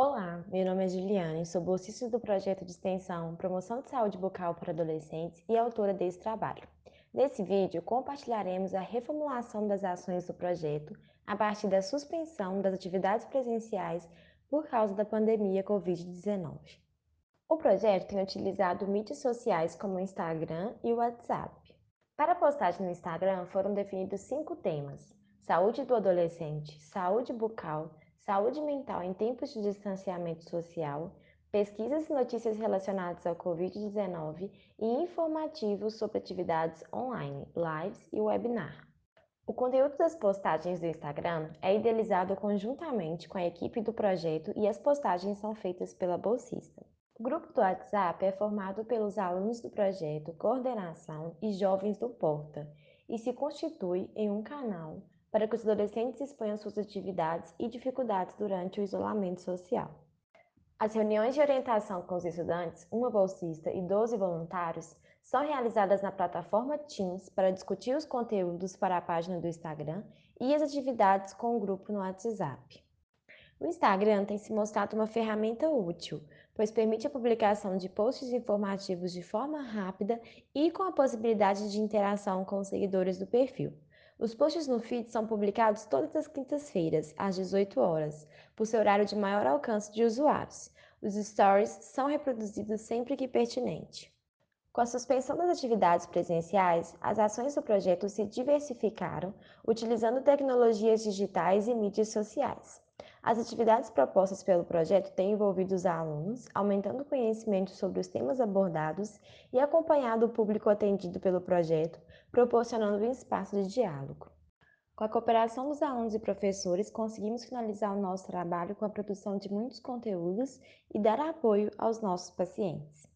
Olá, meu nome é Juliane, sou bolsista do projeto de extensão Promoção de Saúde Bucal para Adolescentes e autora desse trabalho. Nesse vídeo, compartilharemos a reformulação das ações do projeto a partir da suspensão das atividades presenciais por causa da pandemia Covid-19. O projeto tem utilizado mídias sociais como o Instagram e o WhatsApp. Para a postagem no Instagram foram definidos cinco temas: saúde do adolescente, saúde bucal, saúde mental em tempos de distanciamento social, pesquisas e notícias relacionadas ao Covid-19 e informativos sobre atividades online, lives e webinar. O conteúdo das postagens do Instagram é idealizado conjuntamente com a equipe do projeto e as postagens são feitas pela bolsista. O grupo do WhatsApp é formado pelos alunos do projeto Coordenação e Jovens do Porta e se constitui em um canal para que os adolescentes exponham suas atividades e dificuldades durante o isolamento social. As reuniões de orientação com os estudantes, uma bolsista e 12 voluntários, são realizadas na plataforma Teams para discutir os conteúdos para a página do Instagram e as atividades com o grupo no WhatsApp. O Instagram tem se mostrado uma ferramenta útil, pois permite a publicação de posts informativos de forma rápida e com a possibilidade de interação com os seguidores do perfil. Os posts no feed são publicados todas as quintas-feiras, às 18 horas, por seu horário de maior alcance de usuários. Os stories são reproduzidos sempre que pertinente. Com a suspensão das atividades presenciais, as ações do projeto se diversificaram, utilizando tecnologias digitais e mídias sociais. As atividades propostas pelo projeto têm envolvido os alunos, aumentando o conhecimento sobre os temas abordados e acompanhado o público atendido pelo projeto, proporcionando um espaço de diálogo. Com a cooperação dos alunos e professores, conseguimos finalizar o nosso trabalho com a produção de muitos conteúdos e dar apoio aos nossos pacientes.